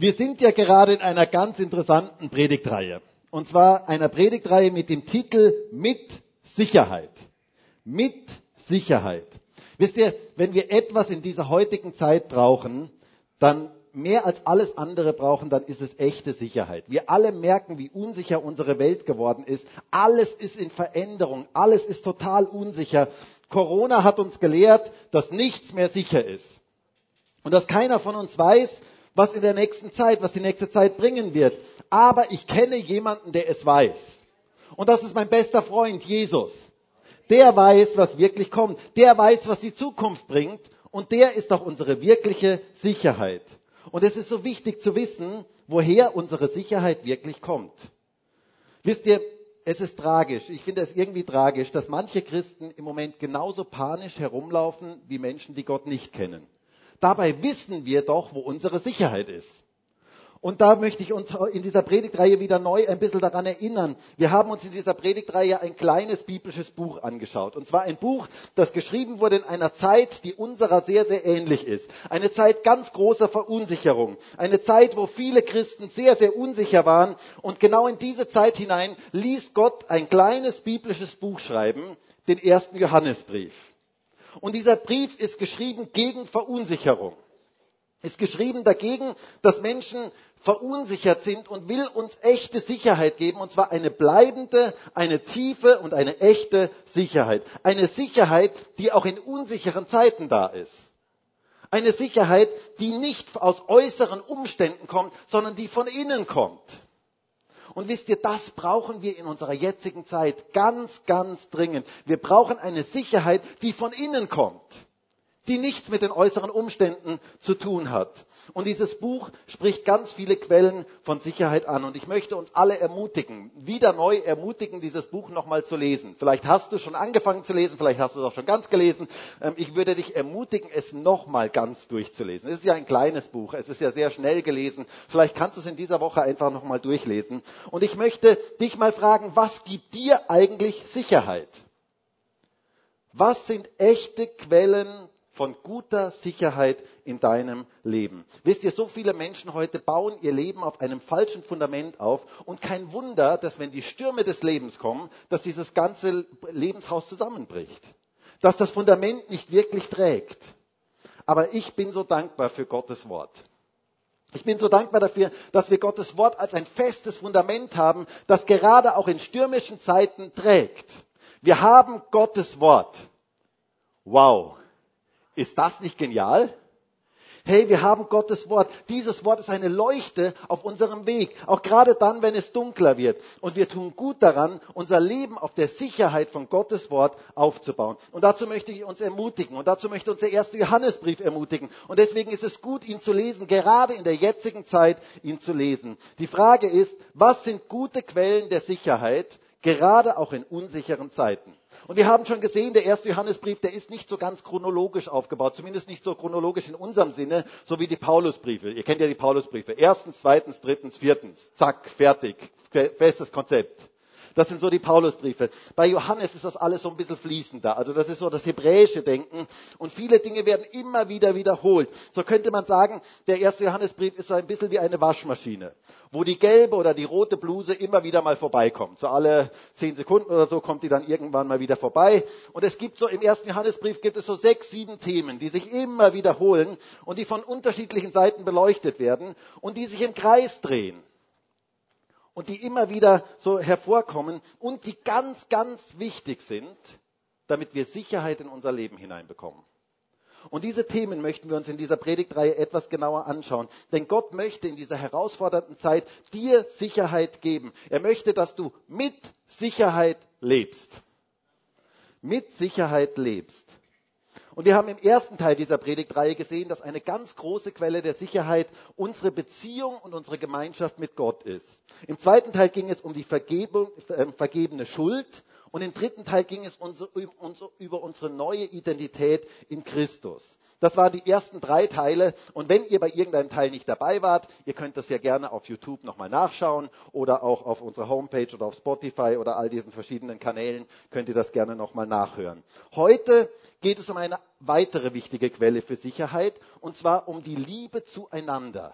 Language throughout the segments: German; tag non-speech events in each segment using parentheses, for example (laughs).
Wir sind ja gerade in einer ganz interessanten Predigtreihe. Und zwar einer Predigtreihe mit dem Titel Mit Sicherheit. Mit Sicherheit. Wisst ihr, wenn wir etwas in dieser heutigen Zeit brauchen, dann mehr als alles andere brauchen, dann ist es echte Sicherheit. Wir alle merken, wie unsicher unsere Welt geworden ist. Alles ist in Veränderung. Alles ist total unsicher. Corona hat uns gelehrt, dass nichts mehr sicher ist. Und dass keiner von uns weiß, was in der nächsten Zeit, was die nächste Zeit bringen wird. Aber ich kenne jemanden, der es weiß. Und das ist mein bester Freund, Jesus. Der weiß, was wirklich kommt. Der weiß, was die Zukunft bringt. Und der ist auch unsere wirkliche Sicherheit. Und es ist so wichtig zu wissen, woher unsere Sicherheit wirklich kommt. Wisst ihr, es ist tragisch, ich finde es irgendwie tragisch, dass manche Christen im Moment genauso panisch herumlaufen wie Menschen, die Gott nicht kennen. Dabei wissen wir doch, wo unsere Sicherheit ist. Und da möchte ich uns in dieser Predigtreihe wieder neu ein bisschen daran erinnern. Wir haben uns in dieser Predigtreihe ein kleines biblisches Buch angeschaut. Und zwar ein Buch, das geschrieben wurde in einer Zeit, die unserer sehr, sehr ähnlich ist. Eine Zeit ganz großer Verunsicherung. Eine Zeit, wo viele Christen sehr, sehr unsicher waren. Und genau in diese Zeit hinein ließ Gott ein kleines biblisches Buch schreiben, den ersten Johannesbrief. Und dieser Brief ist geschrieben gegen Verunsicherung. Ist geschrieben dagegen, dass Menschen verunsichert sind und will uns echte Sicherheit geben, und zwar eine bleibende, eine tiefe und eine echte Sicherheit. Eine Sicherheit, die auch in unsicheren Zeiten da ist. Eine Sicherheit, die nicht aus äußeren Umständen kommt, sondern die von innen kommt. Und wisst ihr, das brauchen wir in unserer jetzigen Zeit ganz, ganz dringend. Wir brauchen eine Sicherheit, die von innen kommt die nichts mit den äußeren Umständen zu tun hat. Und dieses Buch spricht ganz viele Quellen von Sicherheit an. Und ich möchte uns alle ermutigen, wieder neu ermutigen, dieses Buch nochmal zu lesen. Vielleicht hast du schon angefangen zu lesen, vielleicht hast du es auch schon ganz gelesen. Ähm, ich würde dich ermutigen, es nochmal ganz durchzulesen. Es ist ja ein kleines Buch, es ist ja sehr schnell gelesen. Vielleicht kannst du es in dieser Woche einfach nochmal durchlesen. Und ich möchte dich mal fragen, was gibt dir eigentlich Sicherheit? Was sind echte Quellen von guter Sicherheit in deinem Leben. Wisst ihr, so viele Menschen heute bauen ihr Leben auf einem falschen Fundament auf und kein Wunder, dass wenn die Stürme des Lebens kommen, dass dieses ganze Lebenshaus zusammenbricht. Dass das Fundament nicht wirklich trägt. Aber ich bin so dankbar für Gottes Wort. Ich bin so dankbar dafür, dass wir Gottes Wort als ein festes Fundament haben, das gerade auch in stürmischen Zeiten trägt. Wir haben Gottes Wort. Wow. Ist das nicht genial? Hey, wir haben Gottes Wort. Dieses Wort ist eine Leuchte auf unserem Weg, auch gerade dann, wenn es dunkler wird. Und wir tun gut daran, unser Leben auf der Sicherheit von Gottes Wort aufzubauen. Und dazu möchte ich uns ermutigen. Und dazu möchte uns der erste Johannesbrief ermutigen. Und deswegen ist es gut, ihn zu lesen, gerade in der jetzigen Zeit ihn zu lesen. Die Frage ist, was sind gute Quellen der Sicherheit, gerade auch in unsicheren Zeiten? Und wir haben schon gesehen, der erste Johannesbrief, der ist nicht so ganz chronologisch aufgebaut, zumindest nicht so chronologisch in unserem Sinne, so wie die Paulusbriefe. Ihr kennt ja die Paulusbriefe. Erstens, zweitens, drittens, viertens. Zack, fertig. Festes Konzept. Das sind so die Paulusbriefe. Bei Johannes ist das alles so ein bisschen fließender. Also das ist so das hebräische Denken. Und viele Dinge werden immer wieder wiederholt. So könnte man sagen, der erste Johannesbrief ist so ein bisschen wie eine Waschmaschine, wo die gelbe oder die rote Bluse immer wieder mal vorbeikommt. So alle zehn Sekunden oder so kommt die dann irgendwann mal wieder vorbei. Und es gibt so im ersten Johannesbrief gibt es so sechs, sieben Themen, die sich immer wiederholen und die von unterschiedlichen Seiten beleuchtet werden und die sich im Kreis drehen und die immer wieder so hervorkommen und die ganz, ganz wichtig sind, damit wir Sicherheit in unser Leben hineinbekommen. Und diese Themen möchten wir uns in dieser Predigtreihe etwas genauer anschauen. Denn Gott möchte in dieser herausfordernden Zeit dir Sicherheit geben. Er möchte, dass du mit Sicherheit lebst. Mit Sicherheit lebst. Und wir haben im ersten Teil dieser Predigtreihe gesehen, dass eine ganz große Quelle der Sicherheit unsere Beziehung und unsere Gemeinschaft mit Gott ist. Im zweiten Teil ging es um die Vergebung, äh, vergebene Schuld und im dritten Teil ging es über unsere neue Identität in Christus. Das waren die ersten drei Teile. Und wenn ihr bei irgendeinem Teil nicht dabei wart, ihr könnt das ja gerne auf YouTube nochmal nachschauen oder auch auf unserer Homepage oder auf Spotify oder all diesen verschiedenen Kanälen könnt ihr das gerne nochmal nachhören. Heute geht es um eine weitere wichtige Quelle für Sicherheit und zwar um die Liebe zueinander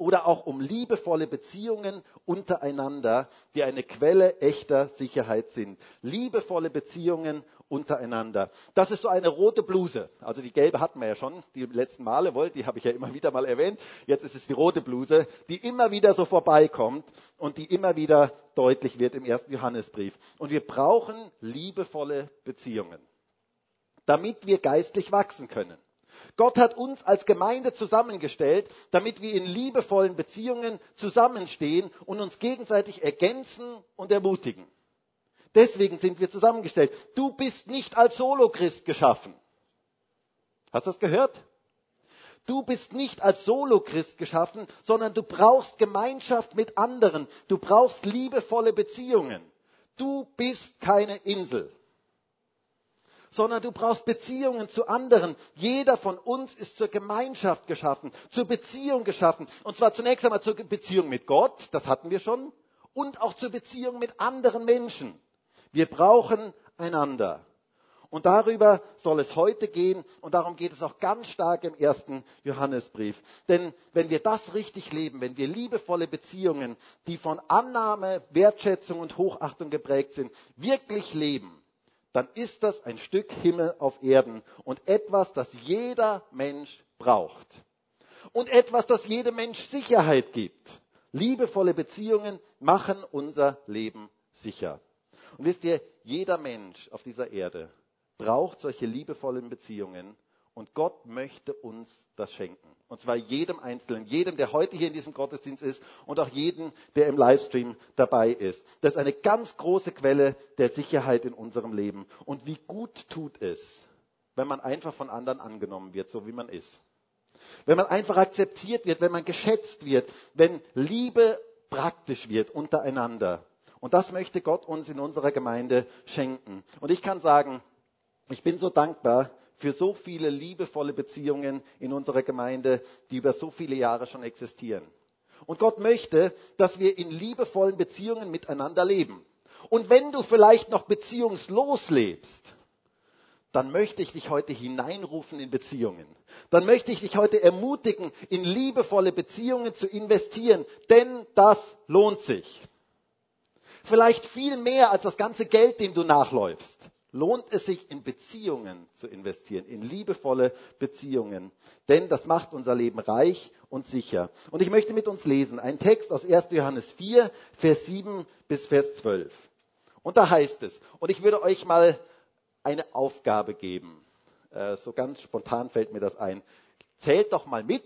oder auch um liebevolle Beziehungen untereinander, die eine Quelle echter Sicherheit sind. Liebevolle Beziehungen untereinander. Das ist so eine rote Bluse. Also die gelbe hatten wir ja schon, die letzten Male, wollt, die habe ich ja immer wieder mal erwähnt. Jetzt ist es die rote Bluse, die immer wieder so vorbeikommt und die immer wieder deutlich wird im ersten Johannesbrief. Und wir brauchen liebevolle Beziehungen, damit wir geistlich wachsen können. Gott hat uns als Gemeinde zusammengestellt, damit wir in liebevollen Beziehungen zusammenstehen und uns gegenseitig ergänzen und ermutigen. Deswegen sind wir zusammengestellt. Du bist nicht als Solochrist geschaffen. Hast du das gehört? Du bist nicht als Solochrist geschaffen, sondern du brauchst Gemeinschaft mit anderen. Du brauchst liebevolle Beziehungen. Du bist keine Insel sondern du brauchst Beziehungen zu anderen. Jeder von uns ist zur Gemeinschaft geschaffen, zur Beziehung geschaffen. Und zwar zunächst einmal zur Beziehung mit Gott, das hatten wir schon, und auch zur Beziehung mit anderen Menschen. Wir brauchen einander. Und darüber soll es heute gehen und darum geht es auch ganz stark im ersten Johannesbrief. Denn wenn wir das richtig leben, wenn wir liebevolle Beziehungen, die von Annahme, Wertschätzung und Hochachtung geprägt sind, wirklich leben, dann ist das ein Stück Himmel auf Erden und etwas, das jeder Mensch braucht. Und etwas, das jedem Mensch Sicherheit gibt. Liebevolle Beziehungen machen unser Leben sicher. Und wisst ihr, jeder Mensch auf dieser Erde braucht solche liebevollen Beziehungen und Gott möchte uns das schenken. Und zwar jedem Einzelnen, jedem, der heute hier in diesem Gottesdienst ist und auch jedem, der im Livestream dabei ist. Das ist eine ganz große Quelle der Sicherheit in unserem Leben. Und wie gut tut es, wenn man einfach von anderen angenommen wird, so wie man ist. Wenn man einfach akzeptiert wird, wenn man geschätzt wird, wenn Liebe praktisch wird untereinander. Und das möchte Gott uns in unserer Gemeinde schenken. Und ich kann sagen, ich bin so dankbar, für so viele liebevolle Beziehungen in unserer Gemeinde, die über so viele Jahre schon existieren. Und Gott möchte, dass wir in liebevollen Beziehungen miteinander leben. Und wenn du vielleicht noch beziehungslos lebst, dann möchte ich dich heute hineinrufen in Beziehungen. Dann möchte ich dich heute ermutigen, in liebevolle Beziehungen zu investieren, denn das lohnt sich. Vielleicht viel mehr als das ganze Geld, dem du nachläufst lohnt es sich, in Beziehungen zu investieren, in liebevolle Beziehungen. Denn das macht unser Leben reich und sicher. Und ich möchte mit uns lesen einen Text aus 1. Johannes 4, Vers 7 bis Vers 12. Und da heißt es, und ich würde euch mal eine Aufgabe geben. Äh, so ganz spontan fällt mir das ein. Zählt doch mal mit,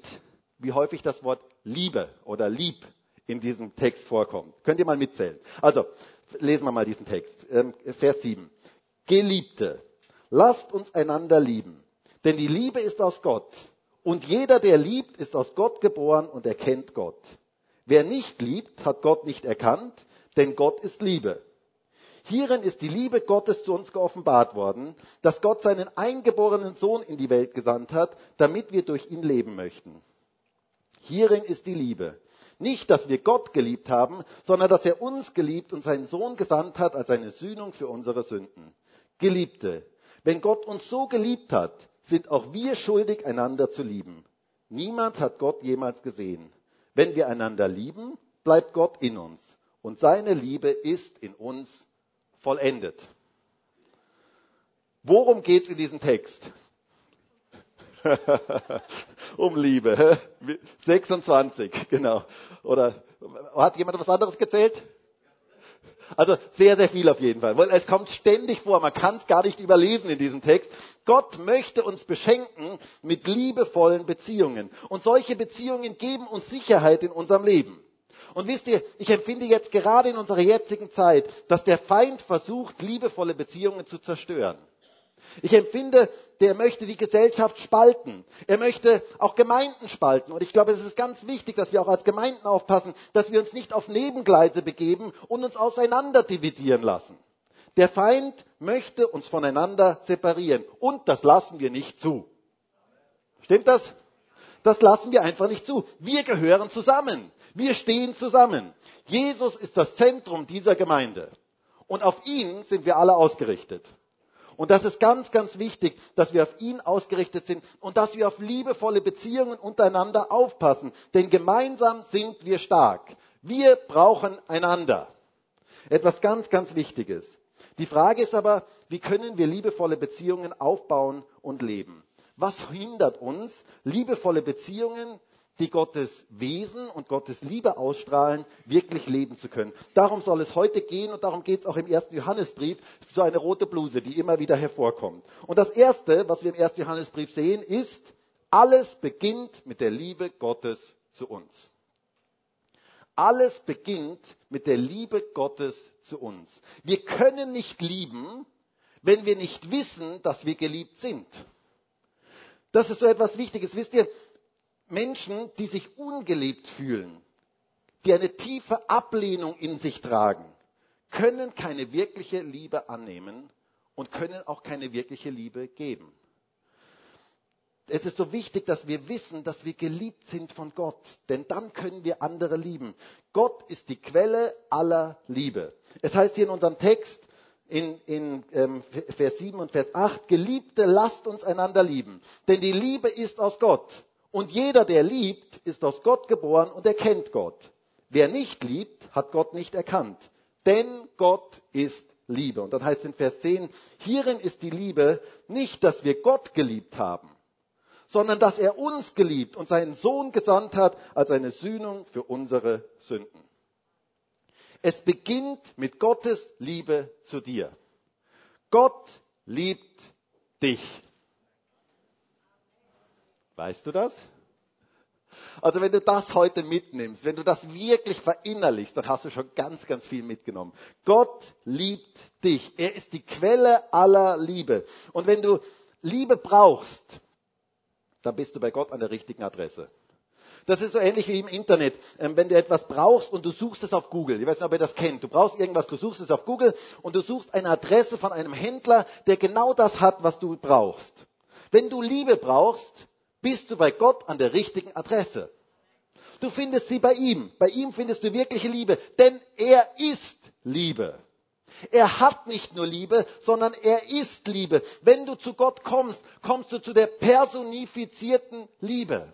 wie häufig das Wort Liebe oder Lieb in diesem Text vorkommt. Könnt ihr mal mitzählen? Also, lesen wir mal diesen Text. Ähm, Vers 7. Geliebte, lasst uns einander lieben, denn die Liebe ist aus Gott. Und jeder, der liebt, ist aus Gott geboren und erkennt Gott. Wer nicht liebt, hat Gott nicht erkannt, denn Gott ist Liebe. Hierin ist die Liebe Gottes zu uns geoffenbart worden, dass Gott seinen eingeborenen Sohn in die Welt gesandt hat, damit wir durch ihn leben möchten. Hierin ist die Liebe. Nicht, dass wir Gott geliebt haben, sondern dass er uns geliebt und seinen Sohn gesandt hat als eine Sühnung für unsere Sünden. Geliebte, wenn Gott uns so geliebt hat, sind auch wir schuldig, einander zu lieben. Niemand hat Gott jemals gesehen. Wenn wir einander lieben, bleibt Gott in uns und seine Liebe ist in uns vollendet. Worum geht es in diesem Text? (laughs) um Liebe. 26, genau. Oder hat jemand was anderes gezählt? Also sehr, sehr viel auf jeden Fall. Weil es kommt ständig vor, man kann es gar nicht überlesen in diesem Text. Gott möchte uns beschenken mit liebevollen Beziehungen. Und solche Beziehungen geben uns Sicherheit in unserem Leben. Und wisst ihr, ich empfinde jetzt gerade in unserer jetzigen Zeit, dass der Feind versucht, liebevolle Beziehungen zu zerstören. Ich empfinde, der möchte die Gesellschaft spalten. Er möchte auch Gemeinden spalten. Und ich glaube, es ist ganz wichtig, dass wir auch als Gemeinden aufpassen, dass wir uns nicht auf Nebengleise begeben und uns auseinander dividieren lassen. Der Feind möchte uns voneinander separieren. Und das lassen wir nicht zu. Stimmt das? Das lassen wir einfach nicht zu. Wir gehören zusammen. Wir stehen zusammen. Jesus ist das Zentrum dieser Gemeinde. Und auf ihn sind wir alle ausgerichtet. Und das ist ganz, ganz wichtig, dass wir auf ihn ausgerichtet sind und dass wir auf liebevolle Beziehungen untereinander aufpassen. Denn gemeinsam sind wir stark. Wir brauchen einander. Etwas ganz, ganz Wichtiges. Die Frage ist aber, wie können wir liebevolle Beziehungen aufbauen und leben? Was hindert uns, liebevolle Beziehungen die Gottes Wesen und Gottes Liebe ausstrahlen, wirklich leben zu können. Darum soll es heute gehen und darum geht es auch im ersten Johannesbrief, so eine rote Bluse, die immer wieder hervorkommt. Und das Erste, was wir im ersten Johannesbrief sehen, ist, alles beginnt mit der Liebe Gottes zu uns. Alles beginnt mit der Liebe Gottes zu uns. Wir können nicht lieben, wenn wir nicht wissen, dass wir geliebt sind. Das ist so etwas Wichtiges. Wisst ihr, Menschen, die sich ungeliebt fühlen, die eine tiefe Ablehnung in sich tragen, können keine wirkliche Liebe annehmen und können auch keine wirkliche Liebe geben. Es ist so wichtig, dass wir wissen, dass wir geliebt sind von Gott, denn dann können wir andere lieben. Gott ist die Quelle aller Liebe. Es heißt hier in unserem Text, in, in ähm, Vers 7 und Vers 8, Geliebte, lasst uns einander lieben, denn die Liebe ist aus Gott. Und jeder, der liebt, ist aus Gott geboren und erkennt Gott. Wer nicht liebt, hat Gott nicht erkannt. Denn Gott ist Liebe. Und dann heißt es in Vers 10, hierin ist die Liebe nicht, dass wir Gott geliebt haben, sondern dass er uns geliebt und seinen Sohn gesandt hat als eine Sühnung für unsere Sünden. Es beginnt mit Gottes Liebe zu dir. Gott liebt dich. Weißt du das? Also wenn du das heute mitnimmst, wenn du das wirklich verinnerlichst, dann hast du schon ganz, ganz viel mitgenommen. Gott liebt dich. Er ist die Quelle aller Liebe. Und wenn du Liebe brauchst, dann bist du bei Gott an der richtigen Adresse. Das ist so ähnlich wie im Internet. Ähm, wenn du etwas brauchst und du suchst es auf Google. Ich weiß nicht, ob ihr das kennt. Du brauchst irgendwas, du suchst es auf Google und du suchst eine Adresse von einem Händler, der genau das hat, was du brauchst. Wenn du Liebe brauchst, bist du bei Gott an der richtigen Adresse. Du findest sie bei ihm. Bei ihm findest du wirkliche Liebe, denn er ist Liebe. Er hat nicht nur Liebe, sondern er ist Liebe. Wenn du zu Gott kommst, kommst du zu der personifizierten Liebe.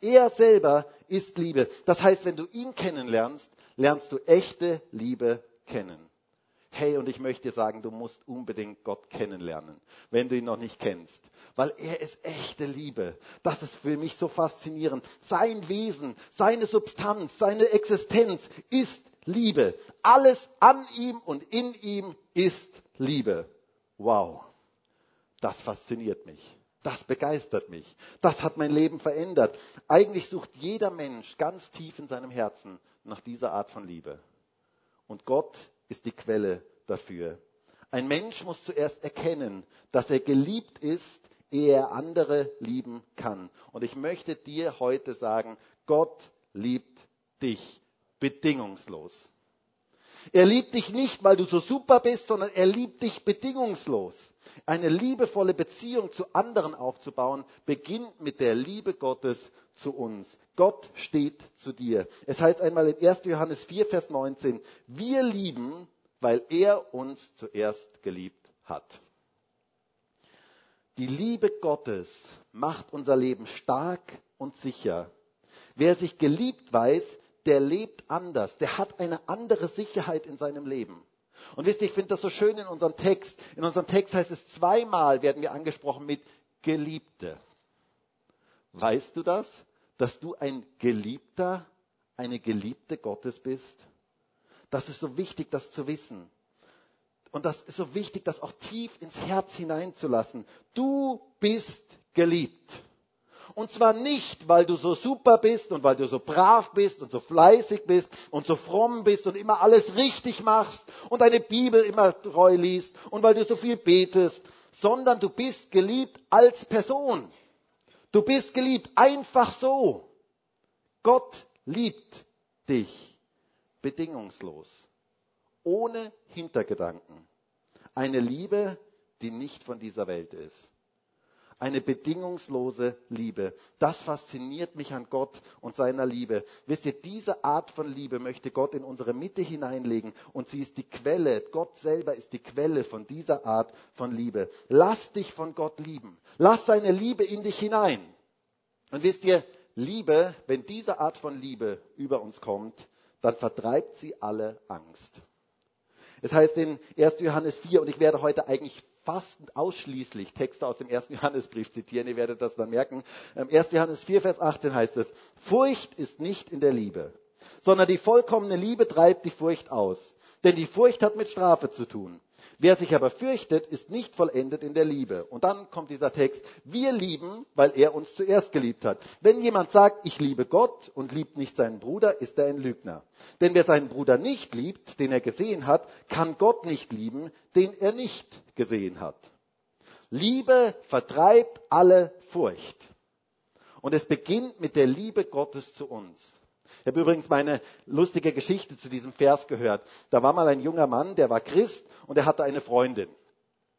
Er selber ist Liebe. Das heißt, wenn du ihn kennenlernst, lernst du echte Liebe kennen. Hey, und ich möchte dir sagen, du musst unbedingt Gott kennenlernen, wenn du ihn noch nicht kennst. Weil er ist echte Liebe. Das ist für mich so faszinierend. Sein Wesen, seine Substanz, seine Existenz ist Liebe. Alles an ihm und in ihm ist Liebe. Wow. Das fasziniert mich. Das begeistert mich. Das hat mein Leben verändert. Eigentlich sucht jeder Mensch ganz tief in seinem Herzen nach dieser Art von Liebe. Und Gott ist die Quelle dafür. Ein Mensch muss zuerst erkennen, dass er geliebt ist, ehe er andere lieben kann. Und ich möchte dir heute sagen, Gott liebt dich bedingungslos. Er liebt dich nicht, weil du so super bist, sondern er liebt dich bedingungslos. Eine liebevolle Beziehung zu anderen aufzubauen, beginnt mit der Liebe Gottes zu uns. Gott steht zu dir. Es heißt einmal in 1. Johannes 4, Vers 19, wir lieben, weil er uns zuerst geliebt hat. Die Liebe Gottes macht unser Leben stark und sicher. Wer sich geliebt weiß, der lebt anders, der hat eine andere Sicherheit in seinem Leben. Und wisst ihr, ich finde das so schön in unserem Text. In unserem Text heißt es zweimal werden wir angesprochen mit Geliebte. Weißt du das? Dass du ein Geliebter, eine Geliebte Gottes bist? Das ist so wichtig, das zu wissen. Und das ist so wichtig, das auch tief ins Herz hineinzulassen. Du bist geliebt. Und zwar nicht, weil du so super bist und weil du so brav bist und so fleißig bist und so fromm bist und immer alles richtig machst und deine Bibel immer treu liest und weil du so viel betest, sondern du bist geliebt als Person. Du bist geliebt einfach so. Gott liebt dich bedingungslos, ohne Hintergedanken. Eine Liebe, die nicht von dieser Welt ist. Eine bedingungslose Liebe. Das fasziniert mich an Gott und seiner Liebe. Wisst ihr, diese Art von Liebe möchte Gott in unsere Mitte hineinlegen und sie ist die Quelle. Gott selber ist die Quelle von dieser Art von Liebe. Lass dich von Gott lieben. Lass seine Liebe in dich hinein. Und wisst ihr, Liebe, wenn diese Art von Liebe über uns kommt, dann vertreibt sie alle Angst. Es heißt in 1. Johannes 4, und ich werde heute eigentlich fast ausschließlich Texte aus dem 1. (laughs) Johannesbrief zitieren, ihr werdet das dann merken. 1. Ähm, Johannes 4, Vers 18 heißt es, Furcht ist nicht in der Liebe, sondern die vollkommene Liebe treibt die Furcht aus. Denn die Furcht hat mit Strafe zu tun. Wer sich aber fürchtet, ist nicht vollendet in der Liebe. Und dann kommt dieser Text, wir lieben, weil er uns zuerst geliebt hat. Wenn jemand sagt, ich liebe Gott und liebt nicht seinen Bruder, ist er ein Lügner. Denn wer seinen Bruder nicht liebt, den er gesehen hat, kann Gott nicht lieben, den er nicht gesehen hat. Liebe vertreibt alle Furcht. Und es beginnt mit der Liebe Gottes zu uns. Ich habe übrigens meine lustige Geschichte zu diesem Vers gehört. Da war mal ein junger Mann, der war Christ und er hatte eine Freundin.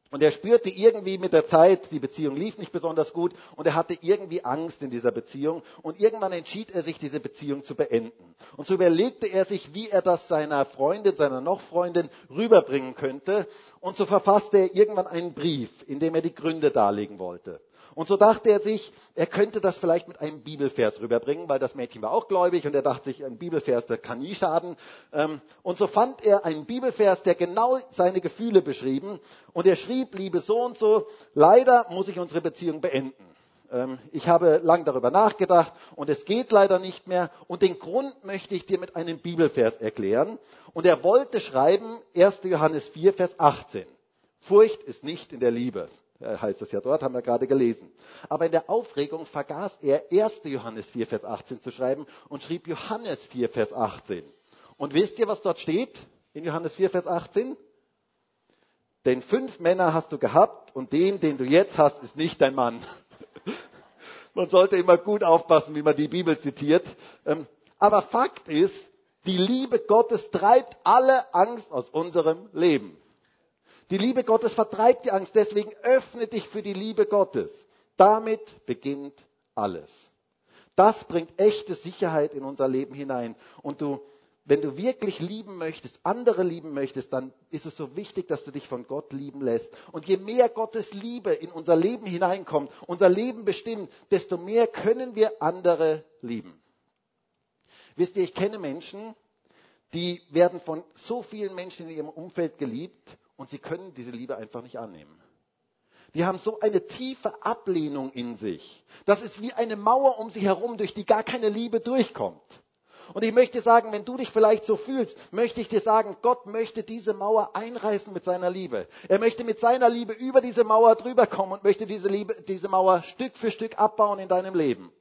Und er spürte irgendwie mit der Zeit, die Beziehung lief nicht besonders gut und er hatte irgendwie Angst in dieser Beziehung. Und irgendwann entschied er sich, diese Beziehung zu beenden. Und so überlegte er sich, wie er das seiner Freundin, seiner Nochfreundin rüberbringen könnte. Und so verfasste er irgendwann einen Brief, in dem er die Gründe darlegen wollte. Und so dachte er sich, er könnte das vielleicht mit einem Bibelvers rüberbringen, weil das Mädchen war auch gläubig und er dachte sich, ein Bibelvers, der kann nie schaden. Ähm, und so fand er einen Bibelvers, der genau seine Gefühle beschrieben. Und er schrieb, liebe so und so, leider muss ich unsere Beziehung beenden. Ähm, ich habe lang darüber nachgedacht und es geht leider nicht mehr. Und den Grund möchte ich dir mit einem Bibelvers erklären. Und er wollte schreiben, 1. Johannes 4, Vers 18. Furcht ist nicht in der Liebe. Äh, heißt es ja dort, haben wir gerade gelesen. Aber in der Aufregung vergaß er 1. Johannes 4, Vers 18 zu schreiben und schrieb Johannes 4, Vers 18. Und wisst ihr, was dort steht in Johannes 4, Vers 18? Denn fünf Männer hast du gehabt und den, den du jetzt hast, ist nicht dein Mann. (laughs) Man sollte immer gut aufpassen, wie man die Bibel zitiert. Ähm, aber Fakt ist, die Liebe Gottes treibt alle Angst aus unserem Leben. Die Liebe Gottes vertreibt die Angst, deswegen öffne dich für die Liebe Gottes. Damit beginnt alles. Das bringt echte Sicherheit in unser Leben hinein. Und du, wenn du wirklich lieben möchtest, andere lieben möchtest, dann ist es so wichtig, dass du dich von Gott lieben lässt. Und je mehr Gottes Liebe in unser Leben hineinkommt, unser Leben bestimmt, desto mehr können wir andere lieben. Wisst ihr, ich kenne Menschen, die werden von so vielen Menschen in ihrem Umfeld geliebt und sie können diese Liebe einfach nicht annehmen. Die haben so eine tiefe Ablehnung in sich. Das ist wie eine Mauer um sie herum, durch die gar keine Liebe durchkommt. Und ich möchte sagen, wenn du dich vielleicht so fühlst, möchte ich dir sagen, Gott möchte diese Mauer einreißen mit seiner Liebe. Er möchte mit seiner Liebe über diese Mauer drüber kommen und möchte diese, Liebe, diese Mauer Stück für Stück abbauen in deinem Leben.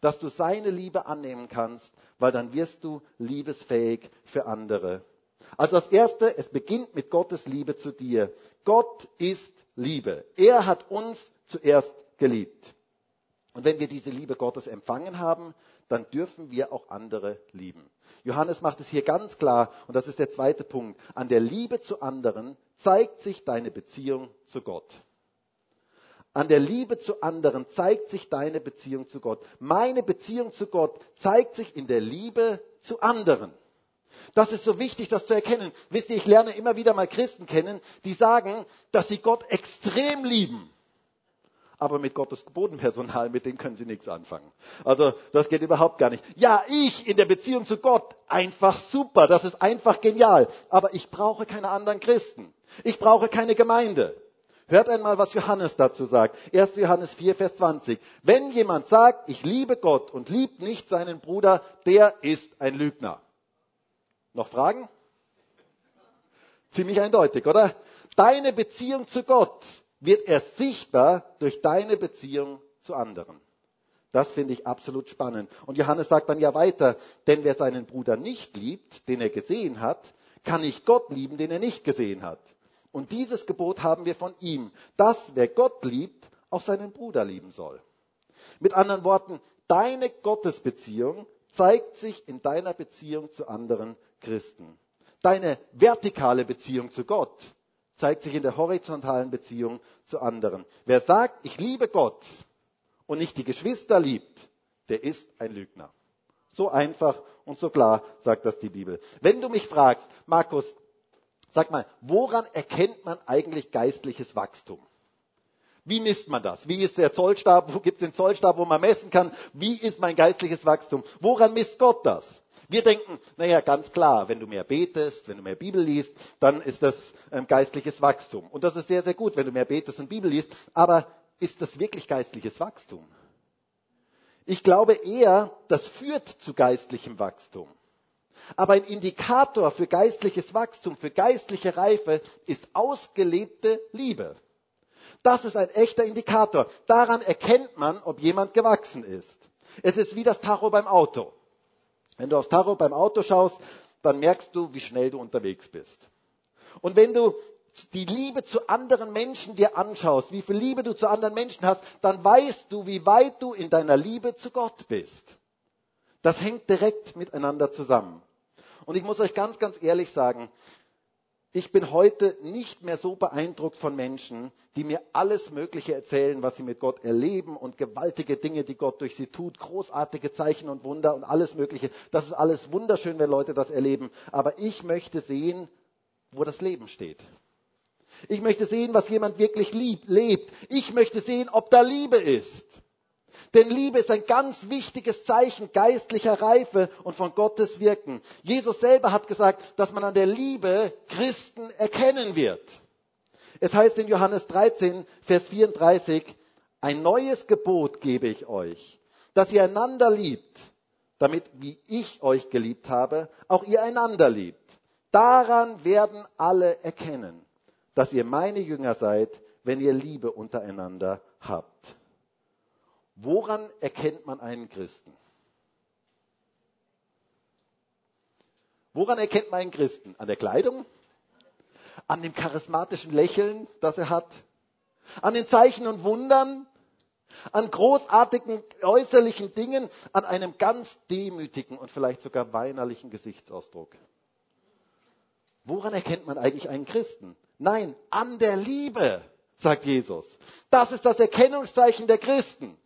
Dass du seine Liebe annehmen kannst, weil dann wirst du liebesfähig für andere. Also das Erste, es beginnt mit Gottes Liebe zu dir. Gott ist Liebe. Er hat uns zuerst geliebt. Und wenn wir diese Liebe Gottes empfangen haben, dann dürfen wir auch andere lieben. Johannes macht es hier ganz klar, und das ist der zweite Punkt. An der Liebe zu anderen zeigt sich deine Beziehung zu Gott. An der Liebe zu anderen zeigt sich deine Beziehung zu Gott. Meine Beziehung zu Gott zeigt sich in der Liebe zu anderen. Das ist so wichtig, das zu erkennen. Wisst ihr, ich lerne immer wieder mal Christen kennen, die sagen, dass sie Gott extrem lieben. Aber mit Gottes Bodenpersonal, mit dem können sie nichts anfangen. Also das geht überhaupt gar nicht. Ja, ich in der Beziehung zu Gott, einfach super, das ist einfach genial. Aber ich brauche keine anderen Christen. Ich brauche keine Gemeinde. Hört einmal, was Johannes dazu sagt. 1. Johannes 4, Vers 20. Wenn jemand sagt, ich liebe Gott und liebt nicht seinen Bruder, der ist ein Lügner. Noch Fragen? Ziemlich eindeutig, oder? Deine Beziehung zu Gott wird erst sichtbar durch deine Beziehung zu anderen. Das finde ich absolut spannend. Und Johannes sagt dann ja weiter, denn wer seinen Bruder nicht liebt, den er gesehen hat, kann nicht Gott lieben, den er nicht gesehen hat. Und dieses Gebot haben wir von ihm, dass wer Gott liebt, auch seinen Bruder lieben soll. Mit anderen Worten, deine Gottesbeziehung zeigt sich in deiner Beziehung zu anderen Christen. Deine vertikale Beziehung zu Gott zeigt sich in der horizontalen Beziehung zu anderen. Wer sagt, ich liebe Gott und nicht die Geschwister liebt, der ist ein Lügner. So einfach und so klar sagt das die Bibel. Wenn du mich fragst, Markus, sag mal, woran erkennt man eigentlich geistliches Wachstum? Wie misst man das? Wie ist der Zollstab? Wo gibt es den Zollstab, wo man messen kann? Wie ist mein geistliches Wachstum? Woran misst Gott das? Wir denken, naja, ganz klar, wenn du mehr betest, wenn du mehr Bibel liest, dann ist das ähm, geistliches Wachstum. Und das ist sehr, sehr gut, wenn du mehr betest und Bibel liest. Aber ist das wirklich geistliches Wachstum? Ich glaube eher, das führt zu geistlichem Wachstum. Aber ein Indikator für geistliches Wachstum, für geistliche Reife ist ausgelebte Liebe. Das ist ein echter Indikator. Daran erkennt man, ob jemand gewachsen ist. Es ist wie das Tacho beim Auto. Wenn du aufs Tacho beim Auto schaust, dann merkst du, wie schnell du unterwegs bist. Und wenn du die Liebe zu anderen Menschen dir anschaust, wie viel Liebe du zu anderen Menschen hast, dann weißt du, wie weit du in deiner Liebe zu Gott bist. Das hängt direkt miteinander zusammen. Und ich muss euch ganz, ganz ehrlich sagen, ich bin heute nicht mehr so beeindruckt von Menschen, die mir alles Mögliche erzählen, was sie mit Gott erleben und gewaltige Dinge, die Gott durch sie tut, großartige Zeichen und Wunder und alles Mögliche. Das ist alles wunderschön, wenn Leute das erleben. Aber ich möchte sehen, wo das Leben steht. Ich möchte sehen, was jemand wirklich liebt, lebt. Ich möchte sehen, ob da Liebe ist. Denn Liebe ist ein ganz wichtiges Zeichen geistlicher Reife und von Gottes Wirken. Jesus selber hat gesagt, dass man an der Liebe Christen erkennen wird. Es heißt in Johannes 13, Vers 34, ein neues Gebot gebe ich euch, dass ihr einander liebt, damit, wie ich euch geliebt habe, auch ihr einander liebt. Daran werden alle erkennen, dass ihr meine Jünger seid, wenn ihr Liebe untereinander habt. Woran erkennt man einen Christen? Woran erkennt man einen Christen? An der Kleidung? An dem charismatischen Lächeln, das er hat? An den Zeichen und Wundern? An großartigen äußerlichen Dingen? An einem ganz demütigen und vielleicht sogar weinerlichen Gesichtsausdruck? Woran erkennt man eigentlich einen Christen? Nein, an der Liebe, sagt Jesus. Das ist das Erkennungszeichen der Christen.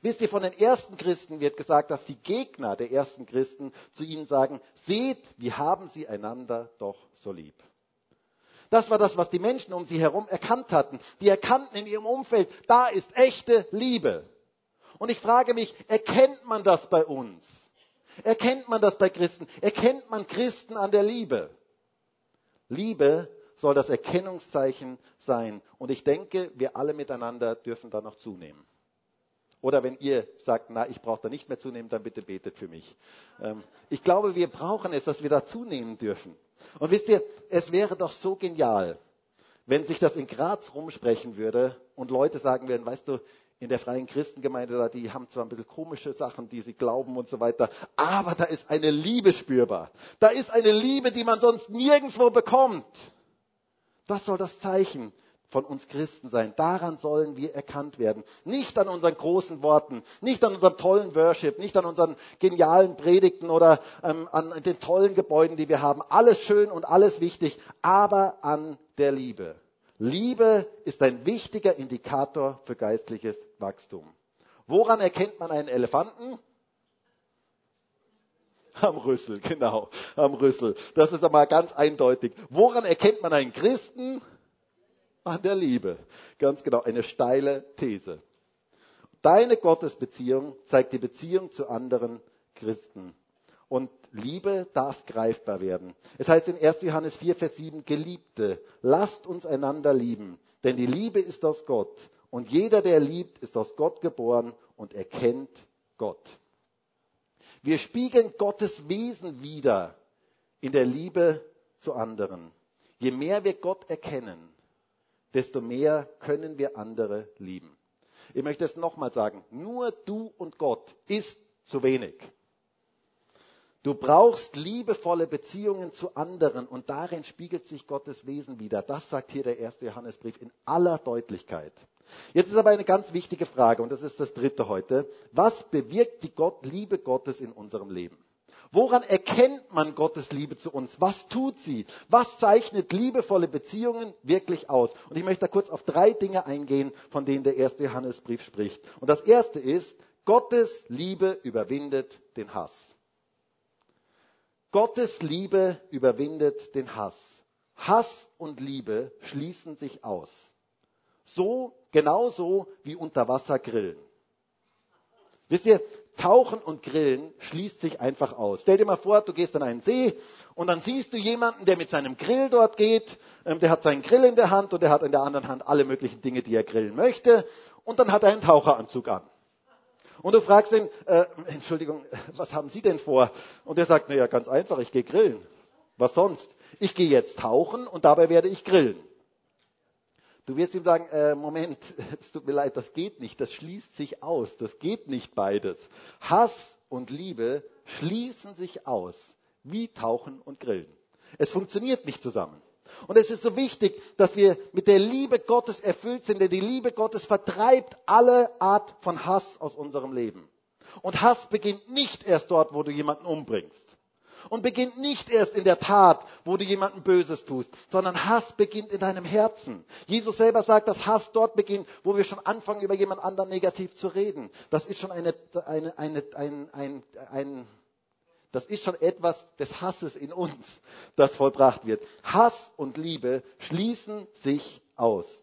Wisst ihr, von den ersten Christen wird gesagt, dass die Gegner der ersten Christen zu ihnen sagen, seht, wie haben sie einander doch so lieb. Das war das, was die Menschen um sie herum erkannt hatten. Die erkannten in ihrem Umfeld, da ist echte Liebe. Und ich frage mich, erkennt man das bei uns? Erkennt man das bei Christen? Erkennt man Christen an der Liebe? Liebe soll das Erkennungszeichen sein. Und ich denke, wir alle miteinander dürfen da noch zunehmen. Oder wenn ihr sagt, na, ich brauche da nicht mehr zunehmen, dann bitte betet für mich. Ähm, ich glaube, wir brauchen es, dass wir da zunehmen dürfen. Und wisst ihr, es wäre doch so genial, wenn sich das in Graz rumsprechen würde und Leute sagen würden, weißt du, in der freien Christengemeinde da, die haben zwar ein bisschen komische Sachen, die sie glauben und so weiter, aber da ist eine Liebe spürbar. Da ist eine Liebe, die man sonst nirgendwo bekommt. Das soll das Zeichen von uns Christen sein. Daran sollen wir erkannt werden. Nicht an unseren großen Worten, nicht an unserem tollen Worship, nicht an unseren genialen Predigten oder ähm, an den tollen Gebäuden, die wir haben. Alles schön und alles wichtig, aber an der Liebe. Liebe ist ein wichtiger Indikator für geistliches Wachstum. Woran erkennt man einen Elefanten? Am Rüssel, (laughs) genau, am Rüssel. Das ist einmal ganz eindeutig. Woran erkennt man einen Christen? An der Liebe. Ganz genau, eine steile These. Deine Gottesbeziehung zeigt die Beziehung zu anderen Christen. Und Liebe darf greifbar werden. Es heißt in 1. Johannes 4, Vers 7, Geliebte, lasst uns einander lieben, denn die Liebe ist aus Gott. Und jeder, der liebt, ist aus Gott geboren und erkennt Gott. Wir spiegeln Gottes Wesen wieder in der Liebe zu anderen. Je mehr wir Gott erkennen, desto mehr können wir andere lieben. Ich möchte es nochmal sagen, nur du und Gott ist zu wenig. Du brauchst liebevolle Beziehungen zu anderen und darin spiegelt sich Gottes Wesen wieder. Das sagt hier der erste Johannesbrief in aller Deutlichkeit. Jetzt ist aber eine ganz wichtige Frage und das ist das dritte heute. Was bewirkt die Gott, Liebe Gottes in unserem Leben? Woran erkennt man Gottes Liebe zu uns? Was tut sie? Was zeichnet liebevolle Beziehungen wirklich aus? Und ich möchte da kurz auf drei Dinge eingehen, von denen der erste Johannesbrief spricht. Und das erste ist, Gottes Liebe überwindet den Hass. Gottes Liebe überwindet den Hass. Hass und Liebe schließen sich aus. So, genauso wie unter Wasser grillen. Wisst ihr, Tauchen und Grillen schließt sich einfach aus. Stell dir mal vor, du gehst an einen See und dann siehst du jemanden, der mit seinem Grill dort geht. Ähm, der hat seinen Grill in der Hand und der hat in der anderen Hand alle möglichen Dinge, die er grillen möchte. Und dann hat er einen Taucheranzug an. Und du fragst ihn, äh, Entschuldigung, was haben Sie denn vor? Und er sagt, naja, ganz einfach, ich gehe grillen. Was sonst? Ich gehe jetzt tauchen und dabei werde ich grillen. Du wirst ihm sagen, äh, Moment, (laughs) es tut mir leid, das geht nicht, das schließt sich aus, das geht nicht beides. Hass und Liebe schließen sich aus, wie Tauchen und Grillen. Es funktioniert nicht zusammen. Und es ist so wichtig, dass wir mit der Liebe Gottes erfüllt sind, denn die Liebe Gottes vertreibt alle Art von Hass aus unserem Leben. Und Hass beginnt nicht erst dort, wo du jemanden umbringst und beginnt nicht erst in der Tat, wo du jemandem Böses tust, sondern Hass beginnt in deinem Herzen. Jesus selber sagt, dass Hass dort beginnt, wo wir schon anfangen, über jemand anderen negativ zu reden. Das ist schon eine, eine, eine, ein, ein, ein, das ist schon etwas des Hasses in uns, das vollbracht wird. Hass und Liebe schließen sich aus.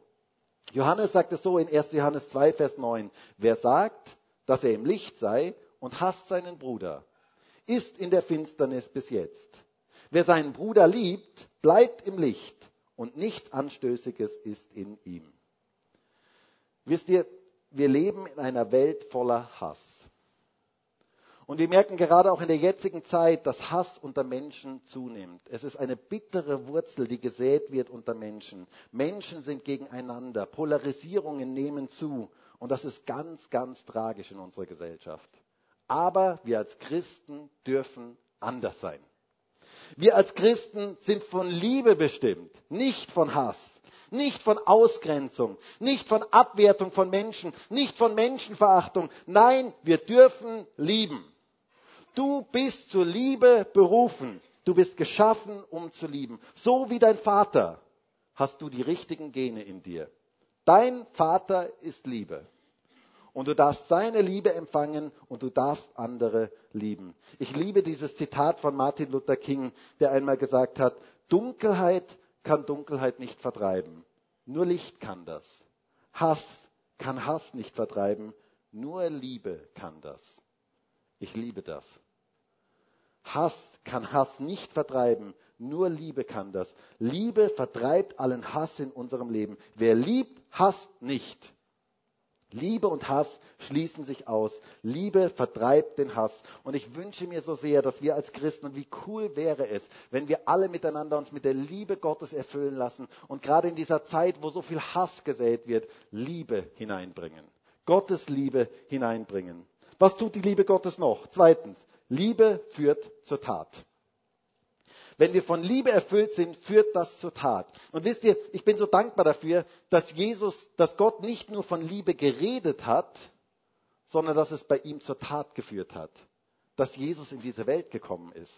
Johannes sagt es so in 1. Johannes 2, Vers 9. Wer sagt, dass er im Licht sei und hasst seinen Bruder, ist in der Finsternis bis jetzt. Wer seinen Bruder liebt, bleibt im Licht und nichts Anstößiges ist in ihm. Wisst ihr, wir leben in einer Welt voller Hass. Und wir merken gerade auch in der jetzigen Zeit, dass Hass unter Menschen zunimmt. Es ist eine bittere Wurzel, die gesät wird unter Menschen. Menschen sind gegeneinander. Polarisierungen nehmen zu. Und das ist ganz, ganz tragisch in unserer Gesellschaft. Aber wir als Christen dürfen anders sein. Wir als Christen sind von Liebe bestimmt, nicht von Hass, nicht von Ausgrenzung, nicht von Abwertung von Menschen, nicht von Menschenverachtung. Nein, wir dürfen lieben. Du bist zur Liebe berufen. Du bist geschaffen, um zu lieben. So wie dein Vater hast du die richtigen Gene in dir. Dein Vater ist Liebe und du darfst seine Liebe empfangen und du darfst andere lieben. Ich liebe dieses Zitat von Martin Luther King, der einmal gesagt hat, Dunkelheit kann Dunkelheit nicht vertreiben, nur Licht kann das. Hass kann Hass nicht vertreiben, nur Liebe kann das. Ich liebe das. Hass kann Hass nicht vertreiben, nur Liebe kann das. Liebe vertreibt allen Hass in unserem Leben. Wer liebt, hasst nicht. Liebe und Hass schließen sich aus. Liebe vertreibt den Hass. Und ich wünsche mir so sehr, dass wir als Christen, und wie cool wäre es, wenn wir alle miteinander uns mit der Liebe Gottes erfüllen lassen und gerade in dieser Zeit, wo so viel Hass gesät wird, Liebe hineinbringen. Gottes Liebe hineinbringen. Was tut die Liebe Gottes noch? Zweitens, Liebe führt zur Tat. Wenn wir von Liebe erfüllt sind, führt das zur Tat. Und wisst ihr, ich bin so dankbar dafür, dass Jesus, dass Gott nicht nur von Liebe geredet hat, sondern dass es bei ihm zur Tat geführt hat. Dass Jesus in diese Welt gekommen ist.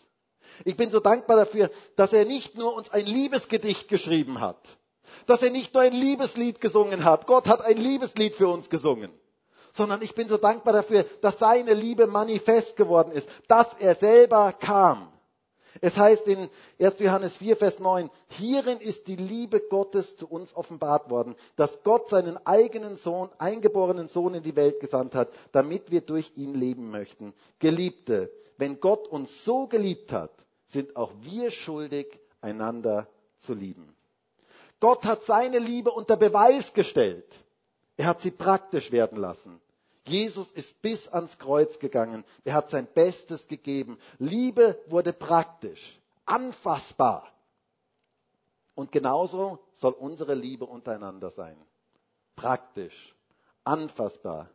Ich bin so dankbar dafür, dass er nicht nur uns ein Liebesgedicht geschrieben hat, dass er nicht nur ein Liebeslied gesungen hat. Gott hat ein Liebeslied für uns gesungen. Sondern ich bin so dankbar dafür, dass seine Liebe manifest geworden ist, dass er selber kam es heißt in 1. Johannes 4, Vers 9, hierin ist die Liebe Gottes zu uns offenbart worden, dass Gott seinen eigenen Sohn, eingeborenen Sohn in die Welt gesandt hat, damit wir durch ihn leben möchten. Geliebte, wenn Gott uns so geliebt hat, sind auch wir schuldig, einander zu lieben. Gott hat seine Liebe unter Beweis gestellt. Er hat sie praktisch werden lassen. Jesus ist bis ans Kreuz gegangen. Er hat sein Bestes gegeben. Liebe wurde praktisch, anfassbar. Und genauso soll unsere Liebe untereinander sein. Praktisch, anfassbar.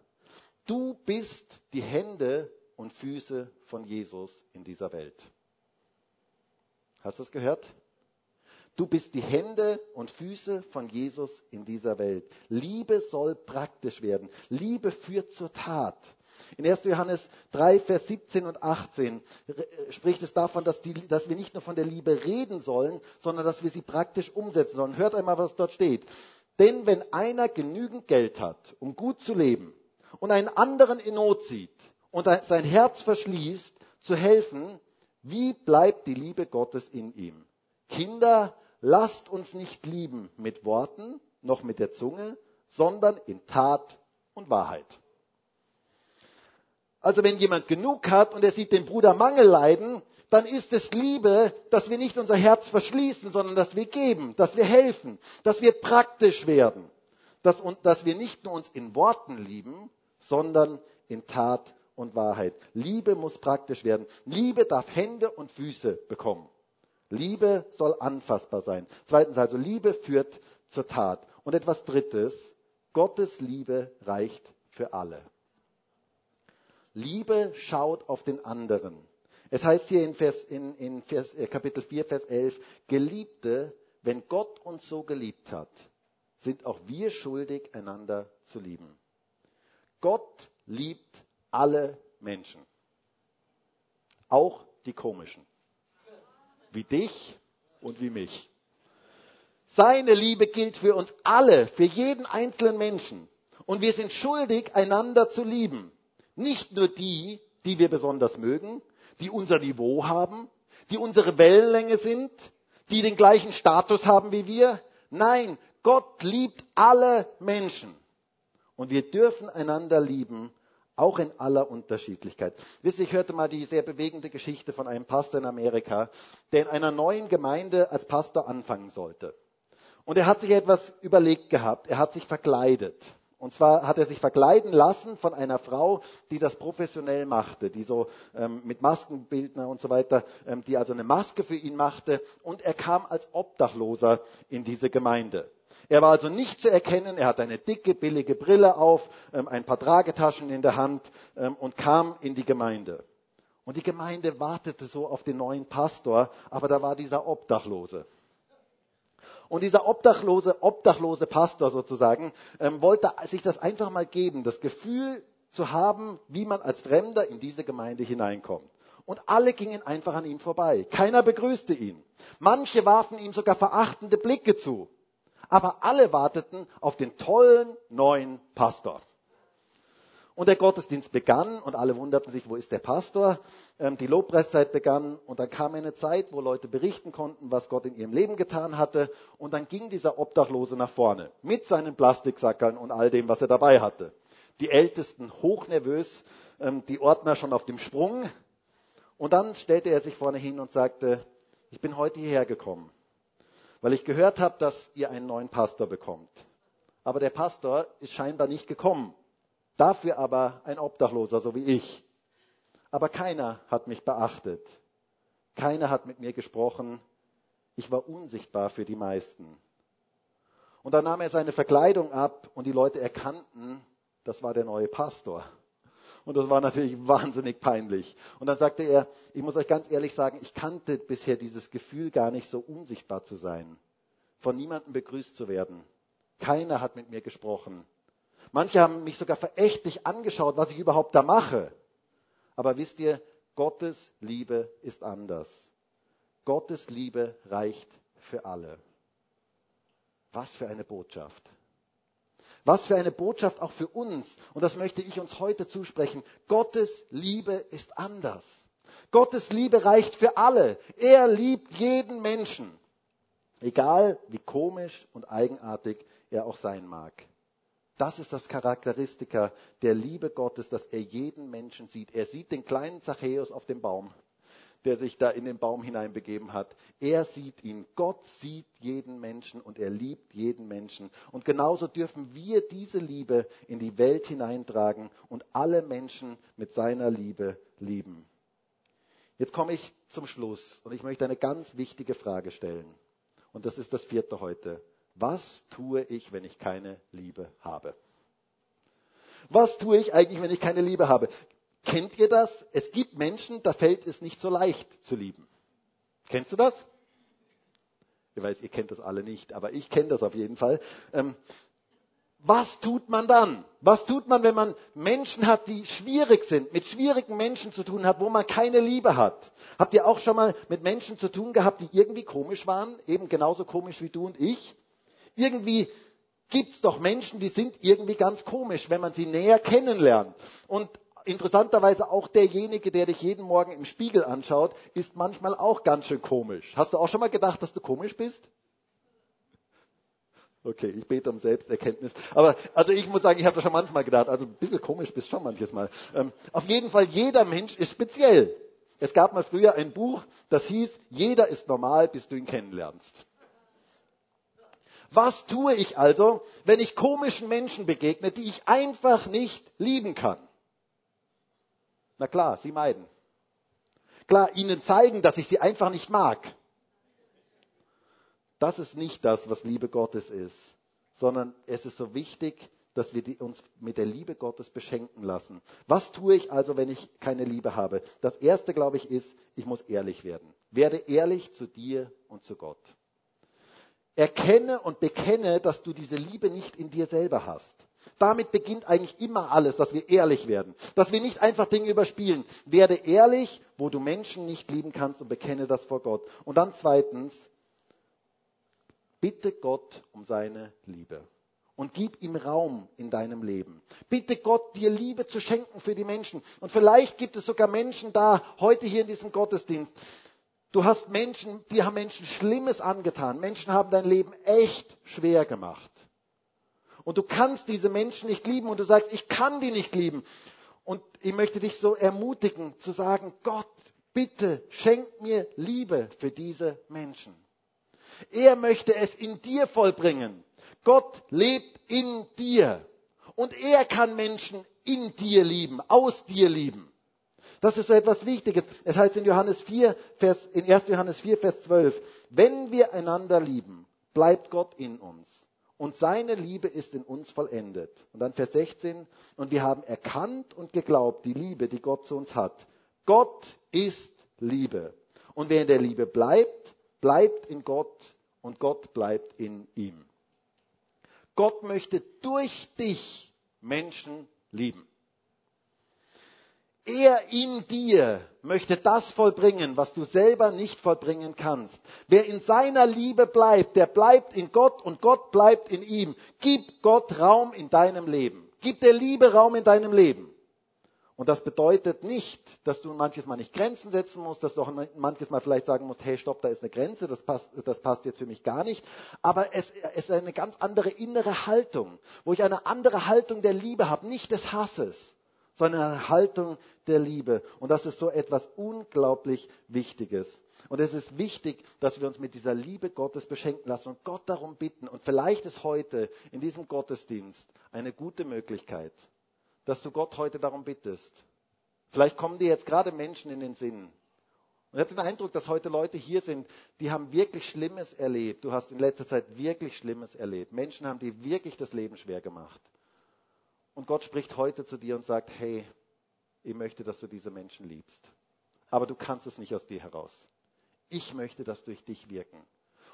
Du bist die Hände und Füße von Jesus in dieser Welt. Hast du es gehört? Du bist die Hände und Füße von Jesus in dieser Welt. Liebe soll praktisch werden. Liebe führt zur Tat. In 1. Johannes 3, Vers 17 und 18 spricht es davon, dass, die, dass wir nicht nur von der Liebe reden sollen, sondern dass wir sie praktisch umsetzen sollen. Hört einmal, was dort steht. Denn wenn einer genügend Geld hat, um gut zu leben, und einen anderen in Not sieht und sein Herz verschließt, zu helfen, wie bleibt die Liebe Gottes in ihm? Kinder, lasst uns nicht lieben mit Worten, noch mit der Zunge, sondern in Tat und Wahrheit. Also wenn jemand genug hat und er sieht den Bruder Mangel leiden, dann ist es Liebe, dass wir nicht unser Herz verschließen, sondern dass wir geben, dass wir helfen, dass wir praktisch werden, dass, dass wir nicht nur uns in Worten lieben, sondern in Tat und Wahrheit. Liebe muss praktisch werden. Liebe darf Hände und Füße bekommen. Liebe soll anfassbar sein. Zweitens also, Liebe führt zur Tat. Und etwas Drittes, Gottes Liebe reicht für alle. Liebe schaut auf den anderen. Es heißt hier in, Vers, in, in Vers, äh, Kapitel 4, Vers 11, Geliebte, wenn Gott uns so geliebt hat, sind auch wir schuldig, einander zu lieben. Gott liebt alle Menschen, auch die komischen, wie dich und wie mich. Seine Liebe gilt für uns alle, für jeden einzelnen Menschen. Und wir sind schuldig, einander zu lieben. Nicht nur die, die wir besonders mögen, die unser Niveau haben, die unsere Wellenlänge sind, die den gleichen Status haben wie wir. Nein, Gott liebt alle Menschen. Und wir dürfen einander lieben, auch in aller Unterschiedlichkeit. Wisst ihr, ich hörte mal die sehr bewegende Geschichte von einem Pastor in Amerika, der in einer neuen Gemeinde als Pastor anfangen sollte. Und er hat sich etwas überlegt gehabt. Er hat sich verkleidet. Und zwar hat er sich verkleiden lassen von einer Frau, die das professionell machte, die so ähm, mit Maskenbildner und so weiter, ähm, die also eine Maske für ihn machte. Und er kam als Obdachloser in diese Gemeinde. Er war also nicht zu erkennen, er hatte eine dicke, billige Brille auf, ähm, ein paar Tragetaschen in der Hand ähm, und kam in die Gemeinde. Und die Gemeinde wartete so auf den neuen Pastor, aber da war dieser Obdachlose. Und dieser obdachlose, obdachlose Pastor sozusagen ähm, wollte sich das einfach mal geben, das Gefühl zu haben, wie man als Fremder in diese Gemeinde hineinkommt. Und alle gingen einfach an ihm vorbei. Keiner begrüßte ihn. Manche warfen ihm sogar verachtende Blicke zu aber alle warteten auf den tollen neuen Pastor. Und der Gottesdienst begann und alle wunderten sich, wo ist der Pastor? Ähm, die Lobpreiszeit begann und dann kam eine Zeit, wo Leute berichten konnten, was Gott in ihrem Leben getan hatte. Und dann ging dieser Obdachlose nach vorne mit seinen Plastiksackern und all dem, was er dabei hatte. Die Ältesten hochnervös, ähm, die Ordner schon auf dem Sprung. Und dann stellte er sich vorne hin und sagte, ich bin heute hierher gekommen, weil ich gehört habe, dass ihr einen neuen Pastor bekommt. Aber der Pastor ist scheinbar nicht gekommen. Dafür aber ein Obdachloser, so wie ich. Aber keiner hat mich beachtet. Keiner hat mit mir gesprochen. Ich war unsichtbar für die meisten. Und dann nahm er seine Verkleidung ab und die Leute erkannten, das war der neue Pastor. Und das war natürlich wahnsinnig peinlich. Und dann sagte er, ich muss euch ganz ehrlich sagen, ich kannte bisher dieses Gefühl gar nicht so unsichtbar zu sein, von niemandem begrüßt zu werden. Keiner hat mit mir gesprochen. Manche haben mich sogar verächtlich angeschaut, was ich überhaupt da mache. Aber wisst ihr, Gottes Liebe ist anders. Gottes Liebe reicht für alle. Was für eine Botschaft. Was für eine Botschaft auch für uns. Und das möchte ich uns heute zusprechen. Gottes Liebe ist anders. Gottes Liebe reicht für alle. Er liebt jeden Menschen. Egal wie komisch und eigenartig er auch sein mag. Das ist das Charakteristika der Liebe Gottes, dass er jeden Menschen sieht. Er sieht den kleinen Zachäus auf dem Baum der sich da in den Baum hineinbegeben hat. Er sieht ihn. Gott sieht jeden Menschen und er liebt jeden Menschen. Und genauso dürfen wir diese Liebe in die Welt hineintragen und alle Menschen mit seiner Liebe lieben. Jetzt komme ich zum Schluss und ich möchte eine ganz wichtige Frage stellen. Und das ist das vierte heute. Was tue ich, wenn ich keine Liebe habe? Was tue ich eigentlich, wenn ich keine Liebe habe? Kennt ihr das? Es gibt Menschen, da fällt es nicht so leicht zu lieben. Kennst du das? Ich weiß, ihr kennt das alle nicht, aber ich kenne das auf jeden Fall. Ähm, Was tut man dann? Was tut man, wenn man Menschen hat, die schwierig sind, mit schwierigen Menschen zu tun hat, wo man keine Liebe hat? Habt ihr auch schon mal mit Menschen zu tun gehabt, die irgendwie komisch waren? Eben genauso komisch wie du und ich? Irgendwie gibt's doch Menschen, die sind irgendwie ganz komisch, wenn man sie näher kennenlernt. Und interessanterweise auch derjenige, der dich jeden Morgen im Spiegel anschaut, ist manchmal auch ganz schön komisch. Hast du auch schon mal gedacht, dass du komisch bist? Okay, ich bete um Selbsterkenntnis. Aber also ich muss sagen, ich habe das schon manchmal gedacht. Also ein bisschen komisch bist schon manches Mal. Ähm, auf jeden Fall, jeder Mensch ist speziell. Es gab mal früher ein Buch, das hieß, jeder ist normal, bis du ihn kennenlernst. Was tue ich also, wenn ich komischen Menschen begegne, die ich einfach nicht lieben kann? Na klar, sie meiden. Klar, ihnen zeigen, dass ich sie einfach nicht mag. Das ist nicht das, was Liebe Gottes ist, sondern es ist so wichtig, dass wir uns mit der Liebe Gottes beschenken lassen. Was tue ich also, wenn ich keine Liebe habe? Das erste, glaube ich, ist, ich muss ehrlich werden. Werde ehrlich zu dir und zu Gott. Erkenne und bekenne, dass du diese Liebe nicht in dir selber hast. Damit beginnt eigentlich immer alles, dass wir ehrlich werden. Dass wir nicht einfach Dinge überspielen. Werde ehrlich, wo du Menschen nicht lieben kannst und bekenne das vor Gott. Und dann zweitens, bitte Gott um seine Liebe. Und gib ihm Raum in deinem Leben. Bitte Gott, dir Liebe zu schenken für die Menschen. Und vielleicht gibt es sogar Menschen da, heute hier in diesem Gottesdienst. Du hast Menschen, die haben Menschen Schlimmes angetan. Menschen haben dein Leben echt schwer gemacht und du kannst diese Menschen nicht lieben und du sagst, ich kann die nicht lieben. Und ich möchte dich so ermutigen zu sagen, Gott, bitte schenk mir Liebe für diese Menschen. Er möchte es in dir vollbringen. Gott lebt in dir. Und er kann Menschen in dir lieben, aus dir lieben. Das ist so etwas Wichtiges. Es heißt in Johannes 4, Vers, in 1. Johannes 4, Vers 12, wenn wir einander lieben, bleibt Gott in uns und seine Liebe ist in uns vollendet. Und dann Vers 16, und wir haben erkannt und geglaubt die Liebe, die Gott zu uns hat. Gott ist Liebe. Und wer in der Liebe bleibt, bleibt in Gott und Gott bleibt in ihm. Gott möchte durch dich Menschen lieben. Er in dir möchte das vollbringen, was du selber nicht vollbringen kannst. Wer in seiner Liebe bleibt, der bleibt in Gott und Gott bleibt in ihm. Gib Gott Raum in deinem Leben. Gib der Liebe Raum in deinem Leben. Und das bedeutet nicht, dass du manches Mal nicht Grenzen setzen musst, dass du auch manches Mal vielleicht sagen musst, hey, stopp, da ist eine Grenze, das passt, das passt jetzt für mich gar nicht. Aber es, es ist eine ganz andere innere Haltung, wo ich eine andere Haltung der Liebe habe, nicht des Hasses sondern eine Haltung der Liebe. Und das ist so etwas unglaublich Wichtiges. Und es ist wichtig, dass wir uns mit dieser Liebe Gottes beschenken lassen und Gott darum bitten. Und vielleicht ist heute in diesem Gottesdienst eine gute Möglichkeit, dass du Gott heute darum bittest. Vielleicht kommen dir jetzt gerade Menschen in den Sinn. Und ich habe den Eindruck, dass heute Leute hier sind, die haben wirklich Schlimmes erlebt. Du hast in letzter Zeit wirklich Schlimmes erlebt. Menschen haben dir wirklich das Leben schwer gemacht. Und Gott spricht heute zu dir und sagt, hey, ich möchte, dass du diese Menschen liebst. Aber du kannst es nicht aus dir heraus. Ich möchte das durch dich wirken.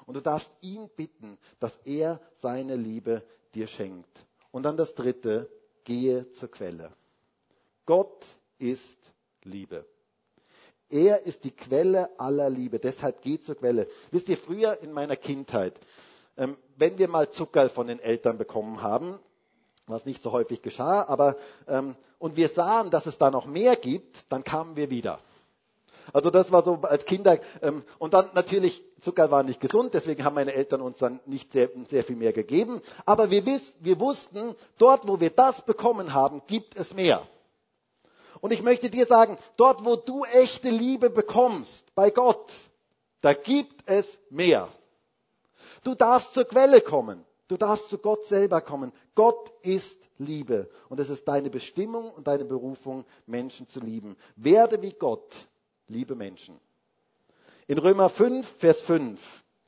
Und du darfst ihn bitten, dass er seine Liebe dir schenkt. Und dann das dritte, gehe zur Quelle. Gott ist Liebe. Er ist die Quelle aller Liebe. Deshalb geh zur Quelle. Wisst ihr, früher in meiner Kindheit, ähm, wenn wir mal Zucker von den Eltern bekommen haben, was nicht so häufig geschah, aber ähm, und wir sahen, dass es da noch mehr gibt, dann kamen wir wieder. Also das war so als Kinder ähm, und dann natürlich Zucker war nicht gesund, deswegen haben meine Eltern uns dann nicht sehr, sehr viel mehr gegeben. Aber wir, wiss, wir wussten, dort, wo wir das bekommen haben, gibt es mehr. Und ich möchte dir sagen, dort, wo du echte Liebe bekommst, bei Gott, da gibt es mehr. Du darfst zur Quelle kommen. Du darfst zu Gott selber kommen. Gott ist Liebe. Und es ist deine Bestimmung und deine Berufung, Menschen zu lieben. Werde wie Gott, liebe Menschen. In Römer 5, Vers 5,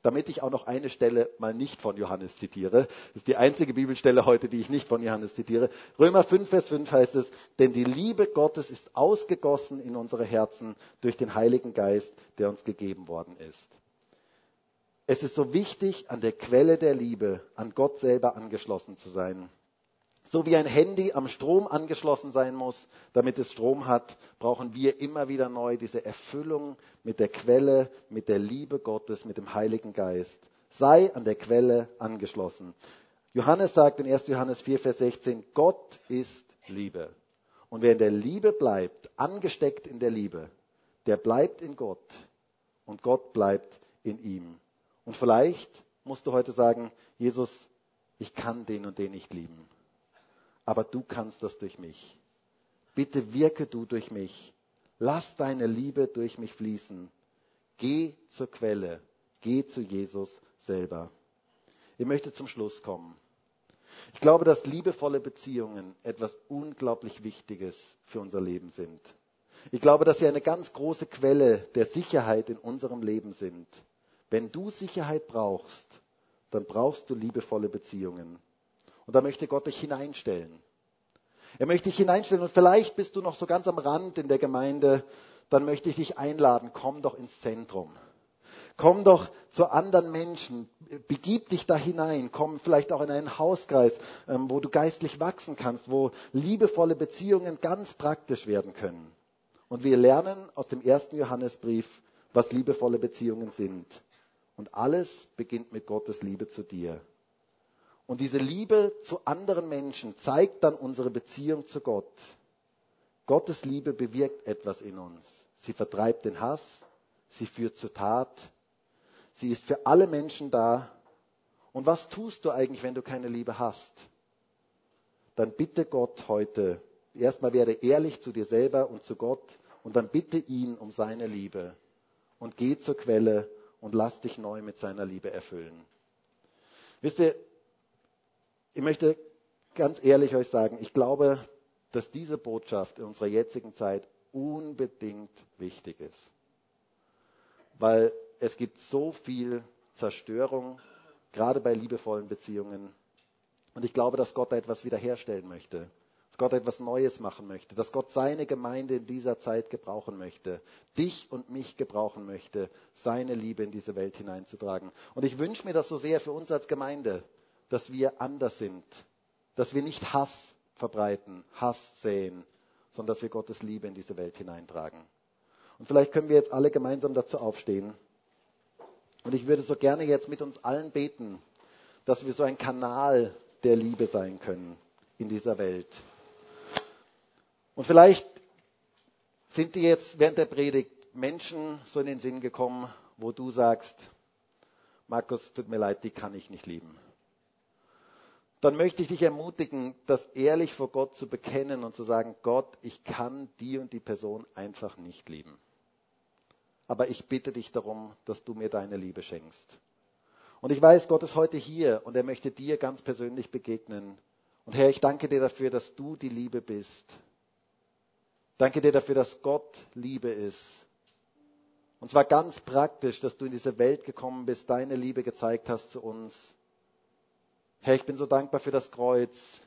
damit ich auch noch eine Stelle mal nicht von Johannes zitiere, das ist die einzige Bibelstelle heute, die ich nicht von Johannes zitiere. Römer 5, Vers 5 heißt es, denn die Liebe Gottes ist ausgegossen in unsere Herzen durch den Heiligen Geist, der uns gegeben worden ist. Es ist so wichtig, an der Quelle der Liebe, an Gott selber angeschlossen zu sein. So wie ein Handy am Strom angeschlossen sein muss, damit es Strom hat, brauchen wir immer wieder neu diese Erfüllung mit der Quelle, mit der Liebe Gottes, mit dem Heiligen Geist. Sei an der Quelle angeschlossen. Johannes sagt in 1. Johannes 4, Vers 16, Gott ist Liebe. Und wer in der Liebe bleibt, angesteckt in der Liebe, der bleibt in Gott und Gott bleibt in ihm. Und vielleicht musst du heute sagen, Jesus, ich kann den und den nicht lieben, aber du kannst das durch mich. Bitte wirke du durch mich. Lass deine Liebe durch mich fließen. Geh zur Quelle. Geh zu Jesus selber. Ich möchte zum Schluss kommen. Ich glaube, dass liebevolle Beziehungen etwas unglaublich Wichtiges für unser Leben sind. Ich glaube, dass sie eine ganz große Quelle der Sicherheit in unserem Leben sind. Wenn du Sicherheit brauchst, dann brauchst du liebevolle Beziehungen. Und da möchte Gott dich hineinstellen. Er möchte dich hineinstellen und vielleicht bist du noch so ganz am Rand in der Gemeinde, dann möchte ich dich einladen, komm doch ins Zentrum. Komm doch zu anderen Menschen, begib dich da hinein, komm vielleicht auch in einen Hauskreis, ähm, wo du geistlich wachsen kannst, wo liebevolle Beziehungen ganz praktisch werden können. Und wir lernen aus dem ersten Johannesbrief, was liebevolle Beziehungen sind. Und alles beginnt mit Gottes Liebe zu dir. Und diese Liebe zu anderen Menschen zeigt dann unsere Beziehung zu Gott. Gottes Liebe bewirkt etwas in uns. Sie vertreibt den Hass, sie führt zur Tat, Sie ist für alle Menschen da. Und was tust du eigentlich, wenn du keine Liebe hast? Dann bitte Gott heute, erstmal werde ehrlich zu dir selber und zu Gott und dann bitte ihn um seine Liebe und geh zur Quelle und lass dich neu mit seiner Liebe erfüllen. Wisst ihr, ich möchte ganz ehrlich euch sagen, ich glaube, dass diese Botschaft in unserer jetzigen Zeit unbedingt wichtig ist. Weil es gibt so viel Zerstörung, gerade bei liebevollen Beziehungen. Und ich glaube, dass Gott da etwas wiederherstellen möchte, dass Gott etwas Neues machen möchte, dass Gott seine Gemeinde in dieser Zeit gebrauchen möchte, dich und mich gebrauchen möchte, seine Liebe in diese Welt hineinzutragen. Und ich wünsche mir das so sehr für uns als Gemeinde, dass wir anders sind, dass wir nicht Hass verbreiten, Hass säen, sondern dass wir Gottes Liebe in diese Welt hineintragen. Und vielleicht können wir jetzt alle gemeinsam dazu aufstehen. Und ich würde so gerne jetzt mit uns allen beten, dass wir so ein Kanal der Liebe sein können in dieser Welt. Und vielleicht sind dir jetzt während der Predigt Menschen so in den Sinn gekommen, wo du sagst, Markus, tut mir leid, die kann ich nicht lieben. Dann möchte ich dich ermutigen, das ehrlich vor Gott zu bekennen und zu sagen, Gott, ich kann die und die Person einfach nicht lieben aber ich bitte dich darum, dass du mir deine Liebe schenkst. Und ich weiß, Gott ist heute hier und er möchte dir ganz persönlich begegnen. Und Herr, ich danke dir dafür, dass du die Liebe bist. Danke dir dafür, dass Gott Liebe ist. Und zwar ganz praktisch, dass du in diese Welt gekommen bist, deine Liebe gezeigt hast zu uns. Herr, ich bin so dankbar für das Kreuz,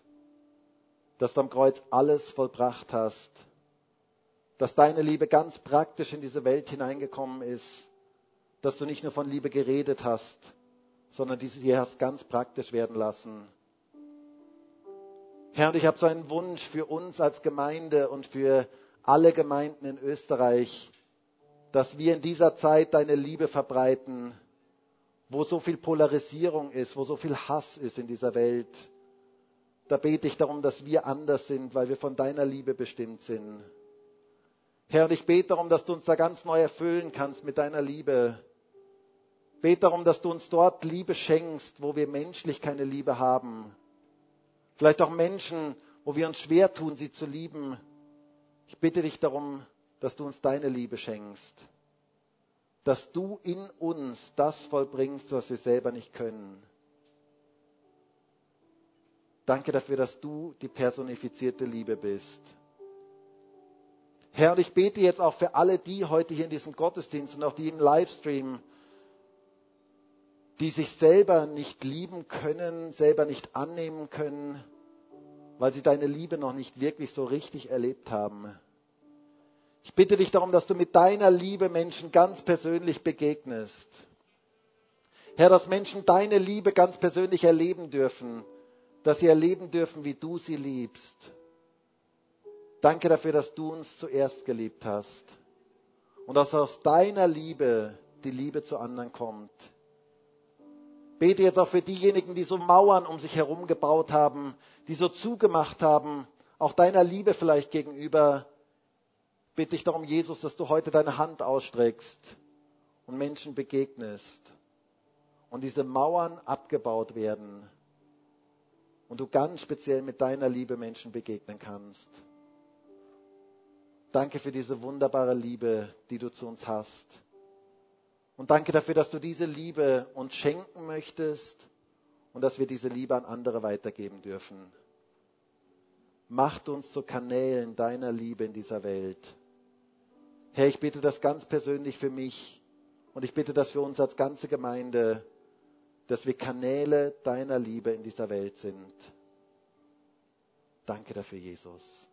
dass du am Kreuz alles vollbracht hast dass deine Liebe ganz praktisch in diese Welt hineingekommen ist, dass du nicht nur von Liebe geredet hast, sondern diese hier hast ganz praktisch werden lassen. Herr, und ich habe so einen Wunsch für uns als Gemeinde und für alle Gemeinden in Österreich, dass wir in dieser Zeit deine Liebe verbreiten, wo so viel Polarisierung ist, wo so viel Hass ist in dieser Welt. Da bete ich darum, dass wir anders sind, weil wir von deiner Liebe bestimmt sind. Herr, und ich bete darum, dass du uns da ganz neu erfüllen kannst mit deiner Liebe. Bete darum, dass du uns dort Liebe schenkst, wo wir menschlich keine Liebe haben. Vielleicht auch Menschen, wo wir uns schwer tun, sie zu lieben. Ich bitte dich darum, dass du uns deine Liebe schenkst. Dass du in uns das vollbringst, was wir selber nicht können. Danke dafür, dass du die personifizierte Liebe bist. Herr, und ich bete jetzt auch für alle die heute hier in diesem Gottesdienst und auch die im Livestream, die sich selber nicht lieben können, selber nicht annehmen können, weil sie deine Liebe noch nicht wirklich so richtig erlebt haben. Ich bitte dich darum, dass du mit deiner Liebe Menschen ganz persönlich begegnest. Herr, dass Menschen deine Liebe ganz persönlich erleben dürfen, dass sie erleben dürfen, wie du sie liebst. Danke dafür, dass du uns zuerst geliebt hast und dass aus deiner Liebe die Liebe zu anderen kommt. Bete jetzt auch für diejenigen, die so Mauern um sich herum gebaut haben, die so zugemacht haben, auch deiner Liebe vielleicht gegenüber. Bitte ich darum, Jesus, dass du heute deine Hand ausstreckst und Menschen begegnest und diese Mauern abgebaut werden und du ganz speziell mit deiner Liebe Menschen begegnen kannst. Danke für diese wunderbare Liebe, die du zu uns hast. Und danke dafür, dass du diese Liebe uns schenken möchtest und dass wir diese Liebe an andere weitergeben dürfen. Macht uns zu Kanälen deiner Liebe in dieser Welt. Herr, ich bitte das ganz persönlich für mich und ich bitte das für uns als ganze Gemeinde, dass wir Kanäle deiner Liebe in dieser Welt sind. Danke dafür, Jesus.